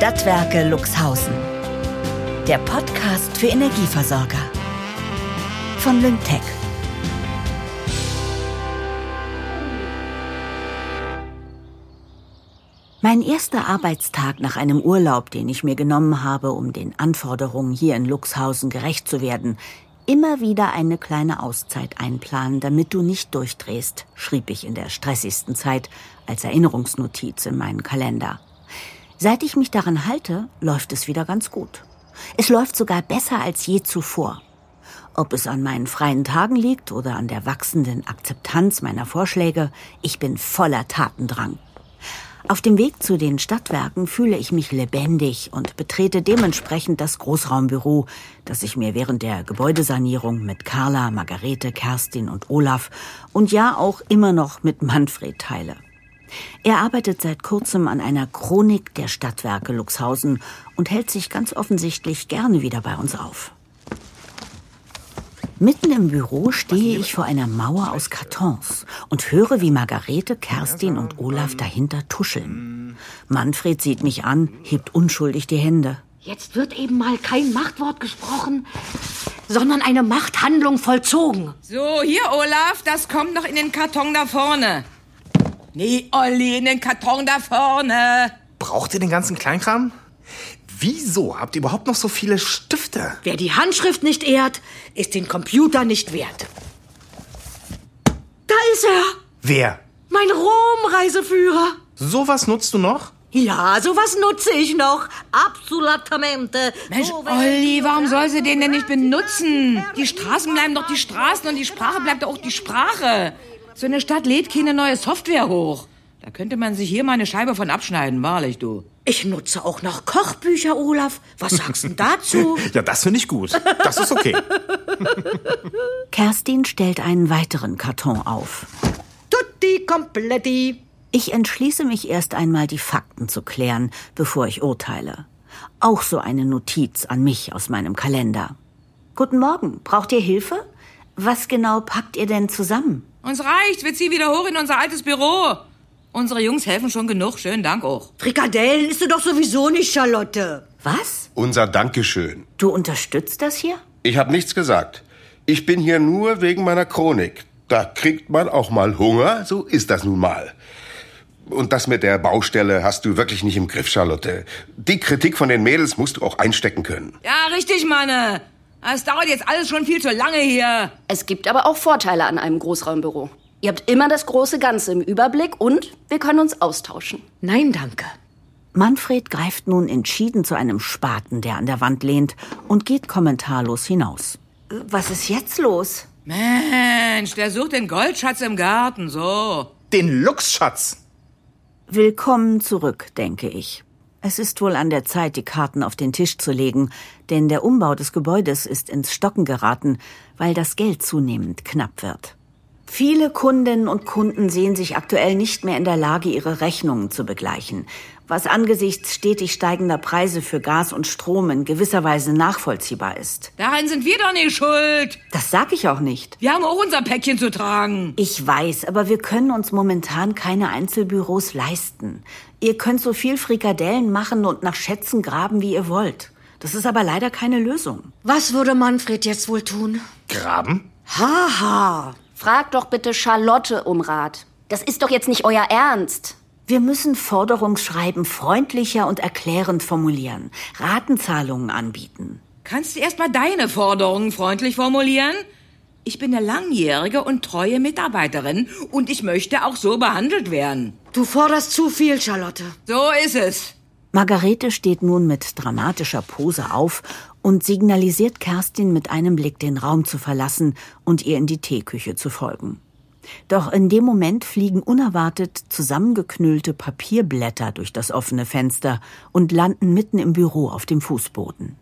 Stadtwerke Luxhausen. Der Podcast für Energieversorger. Von Lyngtech. Mein erster Arbeitstag nach einem Urlaub, den ich mir genommen habe, um den Anforderungen hier in Luxhausen gerecht zu werden, immer wieder eine kleine Auszeit einplanen, damit du nicht durchdrehst, schrieb ich in der stressigsten Zeit als Erinnerungsnotiz in meinen Kalender. Seit ich mich daran halte, läuft es wieder ganz gut. Es läuft sogar besser als je zuvor. Ob es an meinen freien Tagen liegt oder an der wachsenden Akzeptanz meiner Vorschläge, ich bin voller Tatendrang. Auf dem Weg zu den Stadtwerken fühle ich mich lebendig und betrete dementsprechend das Großraumbüro, das ich mir während der Gebäudesanierung mit Carla, Margarete, Kerstin und Olaf und ja auch immer noch mit Manfred teile. Er arbeitet seit kurzem an einer Chronik der Stadtwerke Luxhausen und hält sich ganz offensichtlich gerne wieder bei uns auf. Mitten im Büro stehe ich vor einer Mauer aus Kartons und höre, wie Margarete, Kerstin und Olaf dahinter tuscheln. Manfred sieht mich an, hebt unschuldig die Hände. Jetzt wird eben mal kein Machtwort gesprochen, sondern eine Machthandlung vollzogen. So, hier, Olaf, das kommt noch in den Karton da vorne. Nee, Olli, in den Karton da vorne. Braucht ihr den ganzen Kleinkram? Wieso habt ihr überhaupt noch so viele Stifte? Wer die Handschrift nicht ehrt, ist den Computer nicht wert. Da ist er! Wer? Mein Rom-Reiseführer! Sowas nutzt du noch? Ja, sowas nutze ich noch. Absolutamente. Mensch, Olli, warum soll sie den denn nicht benutzen? Die Straßen bleiben doch die Straßen und die Sprache bleibt doch auch die Sprache. So eine Stadt lädt keine neue Software hoch. Da könnte man sich hier mal eine Scheibe von abschneiden, wahrlich, du. Ich nutze auch noch Kochbücher, Olaf. Was sagst du dazu? Ja, das finde ich gut. Das ist okay. Kerstin stellt einen weiteren Karton auf. Tutti completi. Ich entschließe mich erst einmal, die Fakten zu klären, bevor ich urteile. Auch so eine Notiz an mich aus meinem Kalender. Guten Morgen, braucht ihr Hilfe? Was genau packt ihr denn zusammen? Uns reicht, wir ziehen wieder hoch in unser altes Büro. Unsere Jungs helfen schon genug, schönen Dank auch. Frikadellen isst du doch sowieso nicht, Charlotte. Was? Unser Dankeschön. Du unterstützt das hier? Ich habe nichts gesagt. Ich bin hier nur wegen meiner Chronik. Da kriegt man auch mal Hunger, so ist das nun mal. Und das mit der Baustelle hast du wirklich nicht im Griff, Charlotte. Die Kritik von den Mädels musst du auch einstecken können. Ja, richtig, Manne. Es dauert jetzt alles schon viel zu lange hier. Es gibt aber auch Vorteile an einem Großraumbüro. Ihr habt immer das große Ganze im Überblick und wir können uns austauschen. Nein, danke. Manfred greift nun entschieden zu einem Spaten, der an der Wand lehnt, und geht kommentarlos hinaus. Was ist jetzt los? Mensch, der sucht den Goldschatz im Garten, so. Den Luxschatz. Willkommen zurück, denke ich. Es ist wohl an der Zeit, die Karten auf den Tisch zu legen, denn der Umbau des Gebäudes ist ins Stocken geraten, weil das Geld zunehmend knapp wird. Viele Kundinnen und Kunden sehen sich aktuell nicht mehr in der Lage, ihre Rechnungen zu begleichen, was angesichts stetig steigender Preise für Gas und Strom in gewisser Weise nachvollziehbar ist. Daran sind wir doch nicht schuld. Das sag ich auch nicht. Wir haben auch unser Päckchen zu tragen. Ich weiß, aber wir können uns momentan keine Einzelbüros leisten. Ihr könnt so viel Frikadellen machen und nach Schätzen graben, wie ihr wollt. Das ist aber leider keine Lösung. Was würde Manfred jetzt wohl tun? Graben? Haha. Fragt doch bitte Charlotte um Rat. Das ist doch jetzt nicht euer Ernst. Wir müssen Forderungsschreiben freundlicher und erklärend formulieren, Ratenzahlungen anbieten. Kannst du erst mal deine Forderungen freundlich formulieren? Ich bin eine langjährige und treue Mitarbeiterin und ich möchte auch so behandelt werden. Du forderst zu viel, Charlotte. So ist es. Margarete steht nun mit dramatischer Pose auf und signalisiert Kerstin mit einem Blick den Raum zu verlassen und ihr in die Teeküche zu folgen. Doch in dem Moment fliegen unerwartet zusammengeknüllte Papierblätter durch das offene Fenster und landen mitten im Büro auf dem Fußboden.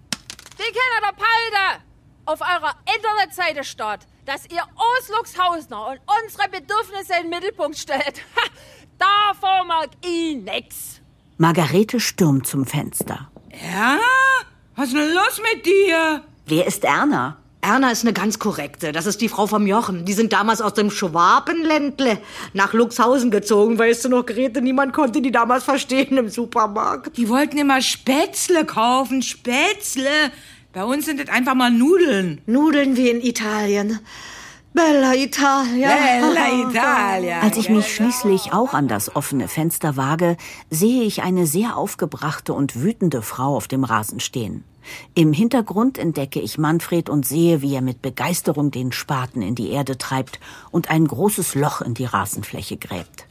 Die Kinder der Palde auf eurer Internetseite steht, dass ihr Osluxhausner und unsere Bedürfnisse in den Mittelpunkt stellt. Ha, davon mag ich nix. Margarete stürmt zum Fenster. Ja? Was ist denn los mit dir? Wer ist Erna? Erna ist eine ganz korrekte. Das ist die Frau vom Jochen. Die sind damals aus dem Schwabenländle nach Luxhausen gezogen. Weißt du noch, Grete? Niemand konnte die damals verstehen im Supermarkt. Die wollten immer Spätzle kaufen, Spätzle. Bei uns sind das einfach mal Nudeln. Nudeln wie in Italien. Bella Italia. Bella Italia. Als ich mich schließlich auch an das offene Fenster wage, sehe ich eine sehr aufgebrachte und wütende Frau auf dem Rasen stehen. Im Hintergrund entdecke ich Manfred und sehe, wie er mit Begeisterung den Spaten in die Erde treibt und ein großes Loch in die Rasenfläche gräbt.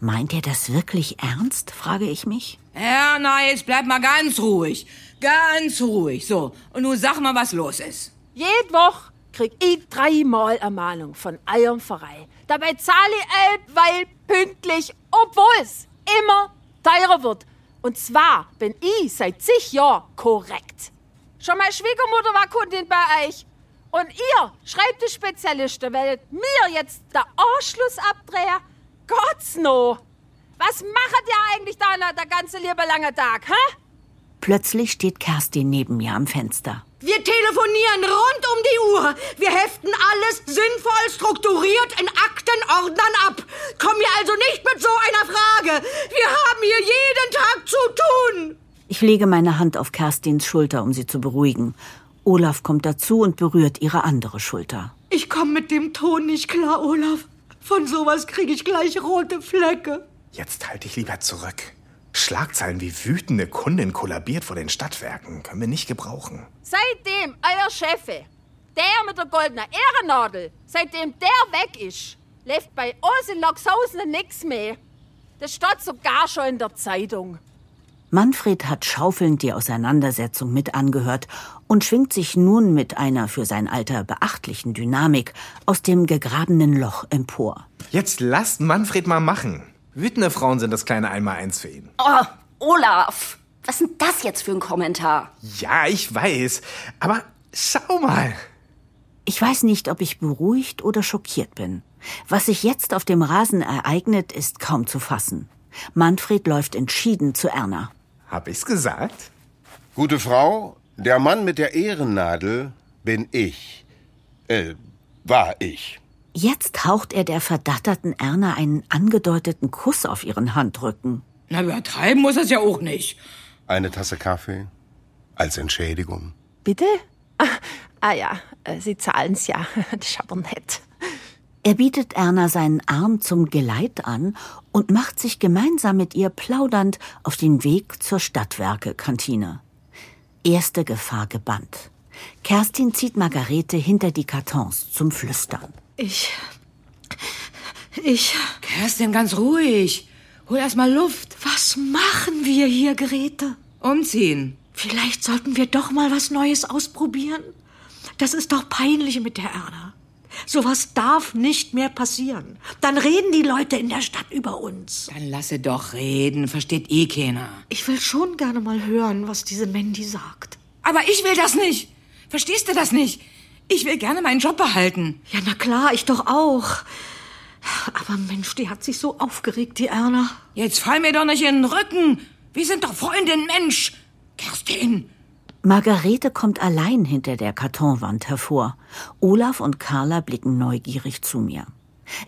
Meint er das wirklich ernst? frage ich mich. Ja, na, jetzt bleib mal ganz ruhig. Ganz ruhig. So, und nun sag mal, was los ist. Jede Woche krieg ich dreimal Ermahnung von eurem Verein. Dabei zahle ich weil pünktlich, obwohl es immer teurer wird. Und zwar bin ich seit zig Jahren korrekt. Schon meine Schwiegermutter war Kundin bei euch. Und ihr, Schreibtischspezialisten, werdet mir jetzt der Anschluss abdrehen? Gott's no! Was macht ihr eigentlich da der ganze liebe lange Tag, hä? Plötzlich steht Kerstin neben mir am Fenster. Wir telefonieren rund um die Uhr. Wir heften alles sinnvoll strukturiert in Aktenordnern ab. Komm mir also nicht mit so einer Frage. Wir haben hier jeden Tag zu tun. Ich lege meine Hand auf Kerstins Schulter, um sie zu beruhigen. Olaf kommt dazu und berührt ihre andere Schulter. Ich komme mit dem Ton nicht klar, Olaf. Von sowas kriege ich gleich rote Flecke. Jetzt halte ich lieber zurück. Schlagzeilen wie wütende Kundin kollabiert vor den Stadtwerken können wir nicht gebrauchen. Seitdem euer Chefe, der mit der goldenen Ehrennadel, seitdem der weg ist, läuft bei uns in Loxhausen nichts mehr. Das steht sogar schon in der Zeitung. Manfred hat schaufelnd die Auseinandersetzung mit angehört und schwingt sich nun mit einer für sein Alter beachtlichen Dynamik aus dem gegrabenen Loch empor. Jetzt lasst Manfred mal machen. Wütende Frauen sind das kleine Einmaleins für ihn. Oh, Olaf, was ist denn das jetzt für ein Kommentar? Ja, ich weiß. Aber schau mal. Ich weiß nicht, ob ich beruhigt oder schockiert bin. Was sich jetzt auf dem Rasen ereignet, ist kaum zu fassen. Manfred läuft entschieden zu Erna. Hab ich's gesagt? Gute Frau, der Mann mit der Ehrennadel bin ich. Äh, war ich. Jetzt haucht er der verdatterten Erna einen angedeuteten Kuss auf ihren Handrücken. Na, übertreiben muss es ja auch nicht. Eine Tasse Kaffee als Entschädigung. Bitte? Ah, ah ja, äh, Sie zahlen's ja. Das ist aber nett. Er bietet Erna seinen Arm zum Geleit an und macht sich gemeinsam mit ihr plaudernd auf den Weg zur Stadtwerke-Kantine. Erste Gefahr gebannt. Kerstin zieht Margarete hinter die Kartons zum Flüstern. Ich. Ich. Kerstin, ganz ruhig. Hol erst mal Luft. Was machen wir hier, Grete? Umziehen. Vielleicht sollten wir doch mal was Neues ausprobieren. Das ist doch peinlich mit der Erna. Sowas darf nicht mehr passieren. Dann reden die Leute in der Stadt über uns. Dann lasse doch reden, versteht eh keiner. Ich will schon gerne mal hören, was diese Mandy sagt. Aber ich will das nicht. Verstehst du das nicht? Ich will gerne meinen Job behalten. Ja, na klar, ich doch auch. Aber Mensch, die hat sich so aufgeregt, die Erna. Jetzt fall mir doch nicht in den Rücken. Wir sind doch Freundin, Mensch. Kerstin. Margarete kommt allein hinter der Kartonwand hervor. Olaf und Carla blicken neugierig zu mir.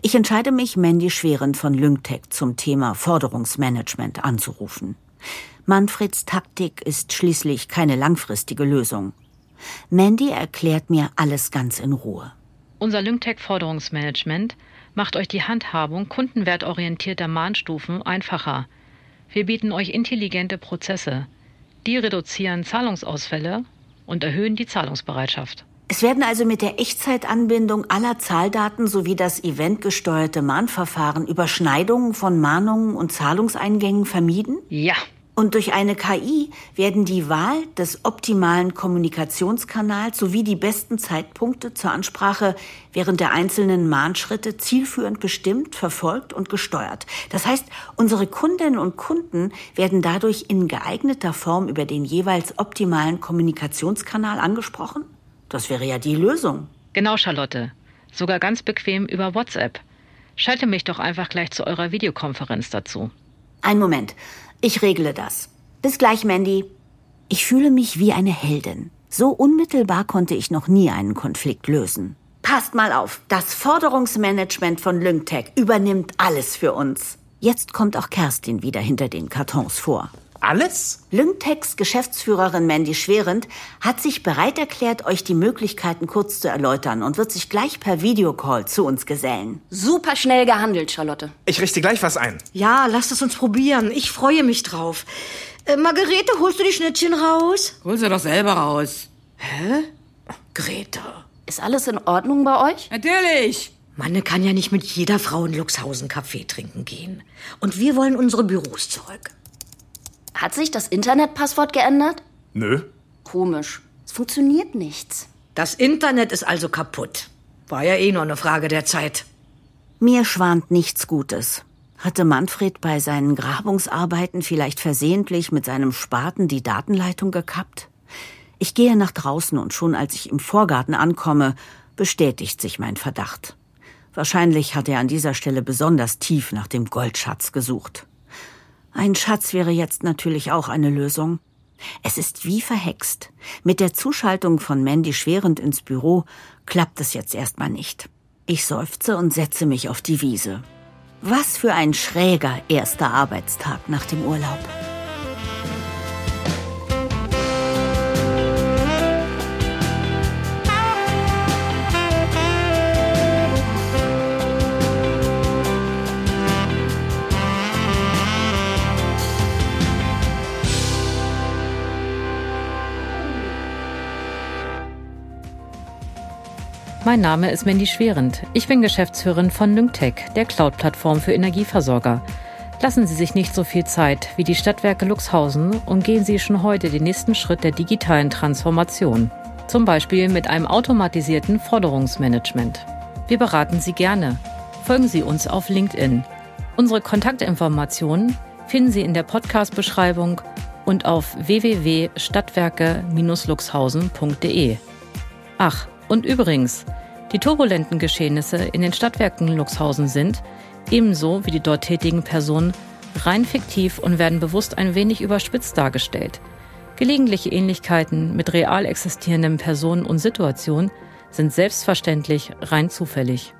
Ich entscheide mich, Mandy Schweren von Lyngtech zum Thema Forderungsmanagement anzurufen. Manfreds Taktik ist schließlich keine langfristige Lösung. Mandy erklärt mir alles ganz in Ruhe. Unser Lyngtech Forderungsmanagement macht euch die Handhabung kundenwertorientierter Mahnstufen einfacher. Wir bieten euch intelligente Prozesse. Die reduzieren Zahlungsausfälle und erhöhen die Zahlungsbereitschaft. Es werden also mit der Echtzeitanbindung aller Zahldaten sowie das eventgesteuerte Mahnverfahren Überschneidungen von Mahnungen und Zahlungseingängen vermieden? Ja. Und durch eine KI werden die Wahl des optimalen Kommunikationskanals sowie die besten Zeitpunkte zur Ansprache während der einzelnen Mahnschritte zielführend bestimmt, verfolgt und gesteuert. Das heißt, unsere Kundinnen und Kunden werden dadurch in geeigneter Form über den jeweils optimalen Kommunikationskanal angesprochen? Das wäre ja die Lösung. Genau, Charlotte. Sogar ganz bequem über WhatsApp. Schalte mich doch einfach gleich zu eurer Videokonferenz dazu. Ein Moment. Ich regle das. Bis gleich, Mandy. Ich fühle mich wie eine Heldin. So unmittelbar konnte ich noch nie einen Konflikt lösen. Passt mal auf, das Forderungsmanagement von Lyngtech übernimmt alles für uns. Jetzt kommt auch Kerstin wieder hinter den Kartons vor. Alles? Lyngtechs Geschäftsführerin Mandy Schwerend hat sich bereit erklärt, euch die Möglichkeiten kurz zu erläutern und wird sich gleich per Videocall zu uns gesellen. Super schnell gehandelt, Charlotte. Ich richte gleich was ein. Ja, lasst es uns probieren. Ich freue mich drauf. Äh, Margarete, holst du die Schnittchen raus? Hol sie doch selber raus. Grete. Ist alles in Ordnung bei euch? Natürlich. Manne kann ja nicht mit jeder Frau in Luxhausen Kaffee trinken gehen. Und wir wollen unsere Büros zurück. Hat sich das Internetpasswort geändert? Nö. Komisch. Es funktioniert nichts. Das Internet ist also kaputt. War ja eh nur eine Frage der Zeit. Mir schwant nichts Gutes. Hatte Manfred bei seinen Grabungsarbeiten vielleicht versehentlich mit seinem Spaten die Datenleitung gekappt? Ich gehe nach draußen und schon als ich im Vorgarten ankomme, bestätigt sich mein Verdacht. Wahrscheinlich hat er an dieser Stelle besonders tief nach dem Goldschatz gesucht. Ein Schatz wäre jetzt natürlich auch eine Lösung. Es ist wie verhext. Mit der Zuschaltung von Mandy Schwerend ins Büro klappt es jetzt erstmal nicht. Ich seufze und setze mich auf die Wiese. Was für ein schräger erster Arbeitstag nach dem Urlaub. Mein Name ist Mandy Schwerend. Ich bin Geschäftsführerin von Lyngtech, der Cloud-Plattform für Energieversorger. Lassen Sie sich nicht so viel Zeit wie die Stadtwerke Luxhausen und gehen Sie schon heute den nächsten Schritt der digitalen Transformation. Zum Beispiel mit einem automatisierten Forderungsmanagement. Wir beraten Sie gerne. Folgen Sie uns auf LinkedIn. Unsere Kontaktinformationen finden Sie in der Podcast-Beschreibung und auf www.stadtwerke-luxhausen.de. Ach, und übrigens, die turbulenten Geschehnisse in den Stadtwerken Luxhausen sind, ebenso wie die dort tätigen Personen, rein fiktiv und werden bewusst ein wenig überspitzt dargestellt. Gelegentliche Ähnlichkeiten mit real existierenden Personen und Situationen sind selbstverständlich rein zufällig.